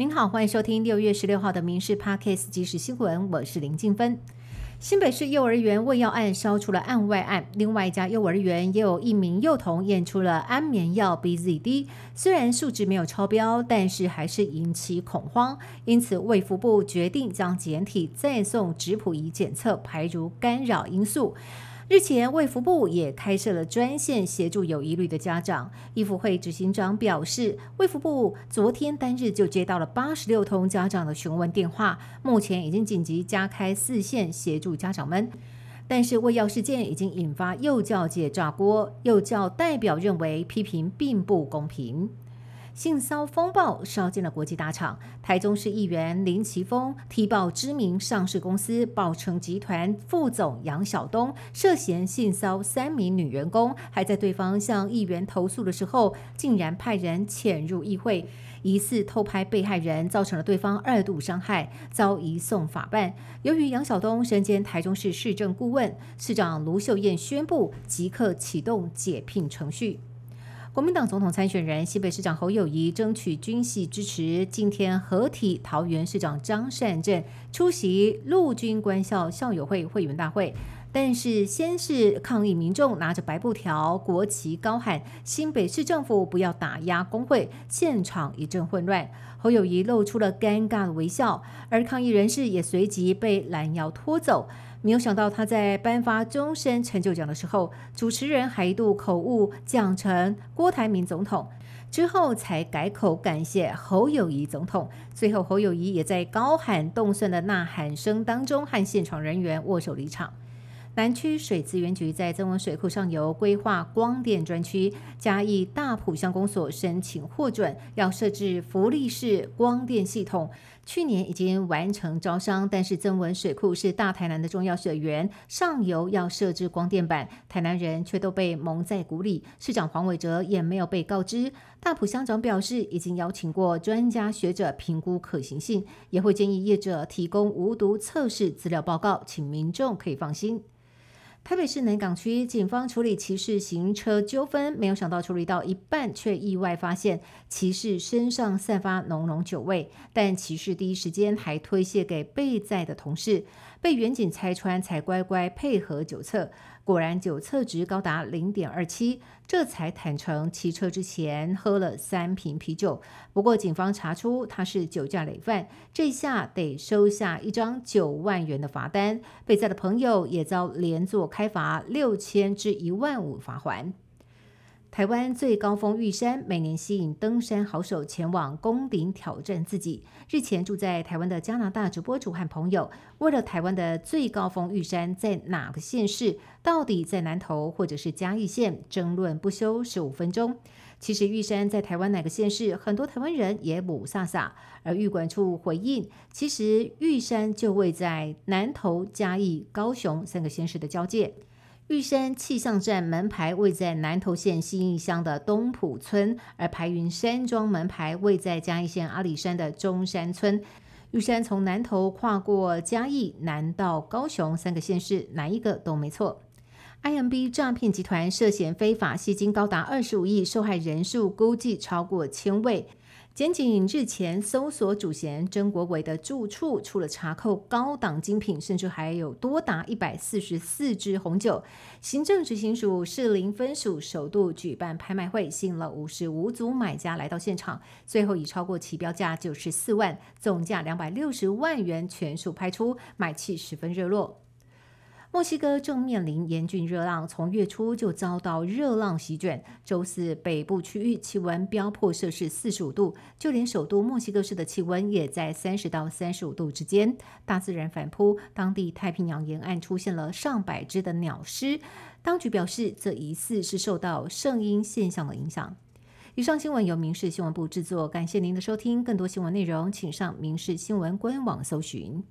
您好，欢迎收听六月十六号的《民事 Parkes》即时新闻，我是林静芬。新北市幼儿园喂药案烧出了案外案，另外一家幼儿园也有一名幼童验出了安眠药 BZD，虽然数值没有超标，但是还是引起恐慌，因此卫福部决定将检体再送质谱仪检测，排除干扰因素。日前，卫福部也开设了专线协助有疑虑的家长。医福会执行长表示，卫福部昨天单日就接到了八十六通家长的询问电话，目前已经紧急加开四线协助家长们。但是，喂药事件已经引发幼教界炸锅，幼教代表认为批评并不公平。性骚风暴烧进了国际大厂，台中市议员林奇峰踢爆知名上市公司宝成集团副总杨晓东涉嫌性骚三名女员工，还在对方向议员投诉的时候，竟然派人潜入议会，疑似偷拍被害人，造成了对方二度伤害，遭移送法办。由于杨晓东身兼台中市市政顾问，市长卢秀燕宣布即刻启动解聘程序。国民党总统参选人西北市长侯友谊争取军系支持，今天合体桃园市长张善政出席陆军官校校友会会员大会，但是先是抗议民众拿着白布条、国旗高喊新北市政府不要打压工会，现场一阵混乱。侯友谊露出了尴尬的微笑，而抗议人士也随即被拦腰拖走。没有想到，他在颁发终身成就奖的时候，主持人还一度口误讲成郭台铭总统，之后才改口感谢侯友谊总统。最后，侯友谊也在高喊动算的呐喊声当中，和现场人员握手离场。南区水资源局在增文水库上游规划光电专区，嘉义大埔乡公所申请获准，要设置福利式光电系统。去年已经完成招商，但是增文水库是大台南的重要水源，上游要设置光电板，台南人却都被蒙在鼓里。市长黄伟哲也没有被告知。大埔乡长表示，已经邀请过专家学者评估可行性，也会建议业者提供无毒测试资料报告，请民众可以放心。台北市南港区警方处理骑士行车纠纷，没有想到处理到一半，却意外发现骑士身上散发浓浓酒味。但骑士第一时间还推卸给被载的同事，被远警拆穿，才乖乖配合酒测。果然酒测值高达零点二七，这才坦诚骑车之前喝了三瓶啤酒。不过警方查出他是酒驾累犯，这下得收下一张九万元的罚单。被载的朋友也遭连坐开罚六千至一万五罚还。台湾最高峰玉山每年吸引登山好手前往攻顶挑战自己。日前住在台湾的加拿大直播主和朋友，为了台湾的最高峰玉山在哪个县市，到底在南投或者是嘉义县，争论不休十五分钟。其实玉山在台湾哪个县市，很多台湾人也不飒飒。而玉管处回应，其实玉山就位在南投、嘉义、高雄三个县市的交界。玉山气象站门牌位在南投县新义乡的东浦村，而排云山庄门牌位在嘉义县阿里山的中山村。玉山从南投跨过嘉义南到高雄三个县市，哪一个都没错。IMB 诈骗集团涉嫌非法吸金高达二十五亿，受害人数估计超过千位。检警日前搜索主嫌曾国伟的住处，除了查扣高档精品，甚至还有多达一百四十四支红酒。行政执行署士林分署首度举办拍卖会，吸引了五十五组买家来到现场，最后以超过起标价九十四万，总价两百六十万元全数拍出，买气十分热络。墨西哥正面临严峻热浪，从月初就遭到热浪席卷。周四北部区域气温飙破摄氏四十五度，就连首都墨西哥市的气温也在三十到三十五度之间。大自然反扑，当地太平洋沿岸出现了上百只的鸟尸。当局表示，这疑似是受到圣婴现象的影响。以上新闻由民事新闻部制作，感谢您的收听。更多新闻内容，请上民事新闻官网搜寻。